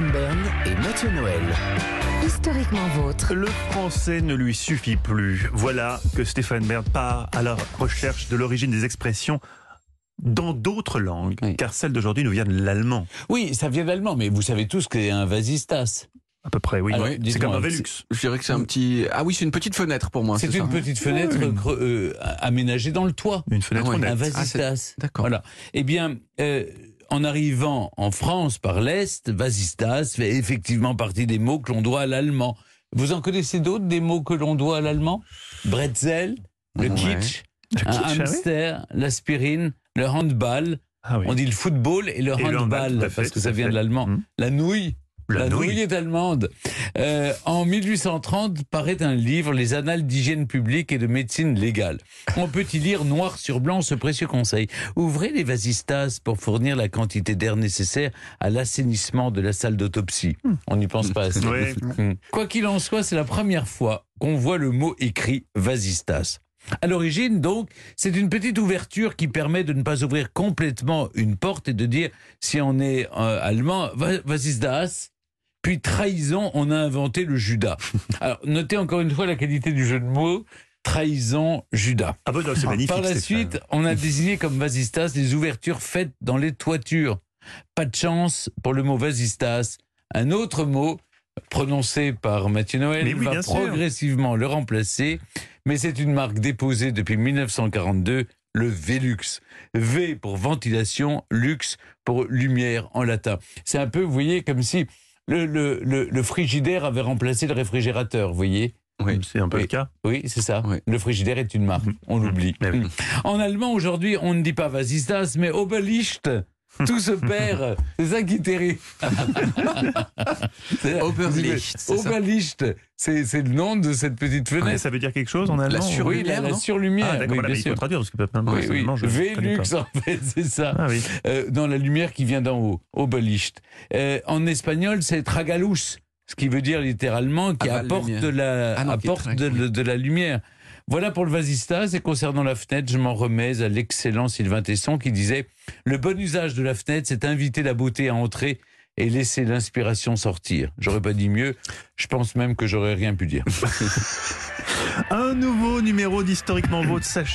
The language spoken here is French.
Bern et Mathieu Noël. Historiquement vôtre. Le français ne lui suffit plus. Voilà que Stéphane Bern part à la recherche de l'origine des expressions dans d'autres langues, Oui. car celle d'aujourd'hui nous vient de l'allemand, Oui, ça vient d'allemand, mais vous savez tous qu'est un vasistas. à peu près, oui. C'est comme un Velux. Je dirais que c'est un petit. Ah oui, c'est une petite fenêtre pour moi. C'est une ça petite fenêtre creux- euh, aménagée dans le toit. Une fenêtre Ah ouais. Un Ah, vasistas. D'accord. Voilà. Eh bien, euh, en arrivant en France par l'Est, vasistas fait effectivement partie des mots que l'on doit à l'allemand. Vous en connaissez d'autres, des mots que l'on doit à l'allemand? Bretzel, le Ouais. kitsch, Le un kitsch, ah oui hamster, l'aspirine, le handball. Ah oui. On dit le football et le Et le handball, fait, parce que ça vient de l'allemand. Hum. La nouille. La nouille. est allemande. Euh, en 1830 paraît un livre, Les Annales d'hygiène publique et de médecine légale. On peut y lire noir sur blanc ce précieux conseil. Ouvrez les vasistas pour fournir la quantité d'air nécessaire à l'assainissement de la salle d'autopsie. On n'y pense pas assez. Quoi qu'il en soit, c'est la première fois qu'on voit le mot écrit vasistas. À l'origine, donc, c'est une petite ouverture qui permet de ne pas ouvrir complètement une porte et de dire, si on est euh, allemand, va- vasistas. Puis trahison, on a inventé le Judas. Alors, notez encore une fois la qualité du jeu de mots. Trahison, Judas. Ah bon, non, c'est magnifique. Par la suite, on a désigné comme vasistas les ouvertures faites dans les toitures. Pas de chance pour le mot vasistas. Un autre mot prononcé par Mathieu Noël oui, va sûr. progressivement le remplacer, mais c'est une marque déposée depuis 1942, le Velux. V pour ventilation, lux pour lumière en latin. C'est un peu, vous voyez, comme si le, le, le, le frigidaire avait remplacé le réfrigérateur, vous voyez Oui. C'est un peu Oui. le cas. oui, c'est ça. Oui. Le frigidaire est une marque. On l'oublie. Oui. En allemand, aujourd'hui, on ne dit pas Vasistas, mais Oberlicht. Tout se perd. C'est ça qui est terrible. C'est- Oberlicht, Oberlicht. C'est le nom de cette petite fenêtre. ça veut dire quelque chose en allemand sur- oui, la, surlumière, la non? surlumière. Ah, d'accord, oui, voilà, il faut traduire parce que peut-être même Oui, oui. je pas. Velux, en fait, c'est ça. Ah oui. Euh, dans la lumière qui vient d'en haut. Oberlicht. Euh, en espagnol, c'est tragaluz, ce qui veut dire littéralement qui apporte, de la, Ah non, qui apporte de, oui. de la lumière. Voilà pour le vasistas. Et concernant la fenêtre, je m'en remets à l'excellent Sylvain Tesson qui disait Le bon usage de la fenêtre, c'est inviter la beauté à entrer et laisser l'inspiration sortir. J'aurais pas dit mieux. Je pense même que j'aurais rien pu dire. Un nouveau numéro d'Historiquement Vôtre, Sacha.